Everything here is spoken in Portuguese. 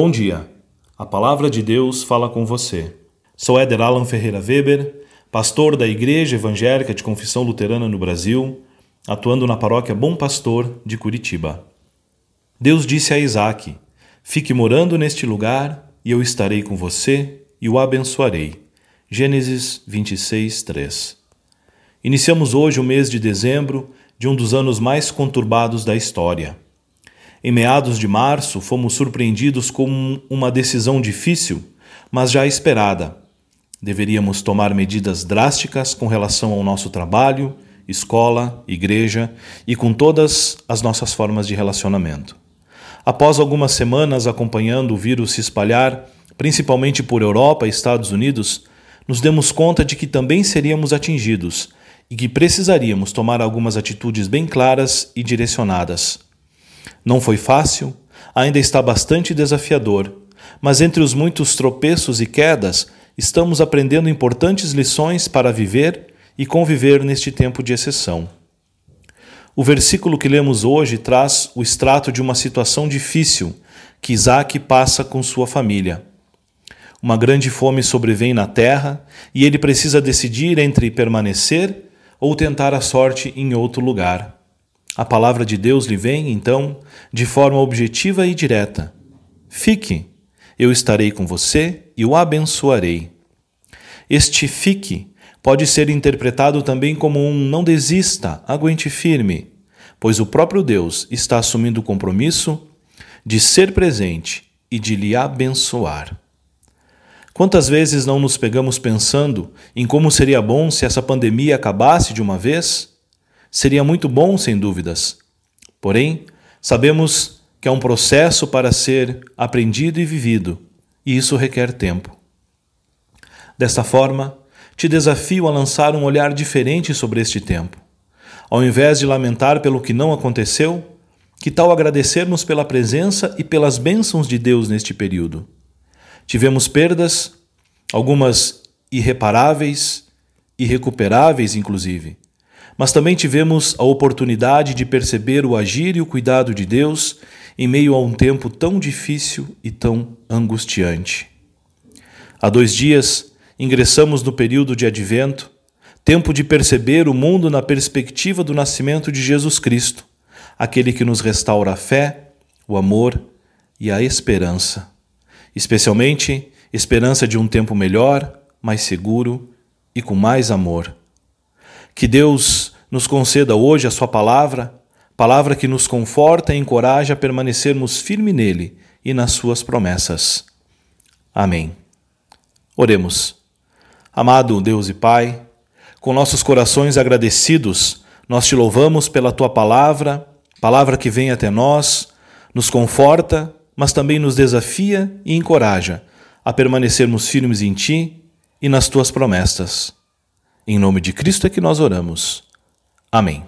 Bom dia. A palavra de Deus fala com você. Sou Éder Alan Ferreira Weber, pastor da Igreja Evangélica de Confissão Luterana no Brasil, atuando na paróquia Bom Pastor de Curitiba. Deus disse a Isaac: Fique morando neste lugar e eu estarei com você e o abençoarei. Gênesis 26, 3. Iniciamos hoje o mês de dezembro de um dos anos mais conturbados da história. Em meados de março, fomos surpreendidos com uma decisão difícil, mas já esperada. Deveríamos tomar medidas drásticas com relação ao nosso trabalho, escola, igreja e com todas as nossas formas de relacionamento. Após algumas semanas acompanhando o vírus se espalhar, principalmente por Europa e Estados Unidos, nos demos conta de que também seríamos atingidos e que precisaríamos tomar algumas atitudes bem claras e direcionadas. Não foi fácil, ainda está bastante desafiador, mas entre os muitos tropeços e quedas, estamos aprendendo importantes lições para viver e conviver neste tempo de exceção. O versículo que lemos hoje traz o extrato de uma situação difícil que Isaac passa com sua família. Uma grande fome sobrevém na terra e ele precisa decidir entre permanecer ou tentar a sorte em outro lugar. A palavra de Deus lhe vem, então, de forma objetiva e direta: Fique, eu estarei com você e o abençoarei. Este fique pode ser interpretado também como um não desista, aguente firme, pois o próprio Deus está assumindo o compromisso de ser presente e de lhe abençoar. Quantas vezes não nos pegamos pensando em como seria bom se essa pandemia acabasse de uma vez? Seria muito bom, sem dúvidas. Porém, sabemos que é um processo para ser aprendido e vivido, e isso requer tempo. Desta forma, te desafio a lançar um olhar diferente sobre este tempo. Ao invés de lamentar pelo que não aconteceu, que tal agradecermos pela presença e pelas bênçãos de Deus neste período? Tivemos perdas, algumas irreparáveis, irrecuperáveis, inclusive mas também tivemos a oportunidade de perceber o agir e o cuidado de Deus em meio a um tempo tão difícil e tão angustiante. Há dois dias, ingressamos no período de advento, tempo de perceber o mundo na perspectiva do nascimento de Jesus Cristo, aquele que nos restaura a fé, o amor e a esperança. Especialmente, esperança de um tempo melhor, mais seguro e com mais amor. Que Deus nos conceda hoje a Sua palavra, palavra que nos conforta e encoraja a permanecermos firmes nele e nas Suas promessas. Amém. Oremos. Amado Deus e Pai, com nossos corações agradecidos, nós te louvamos pela tua palavra, palavra que vem até nós, nos conforta, mas também nos desafia e encoraja a permanecermos firmes em ti e nas tuas promessas. Em nome de Cristo é que nós oramos. Amém.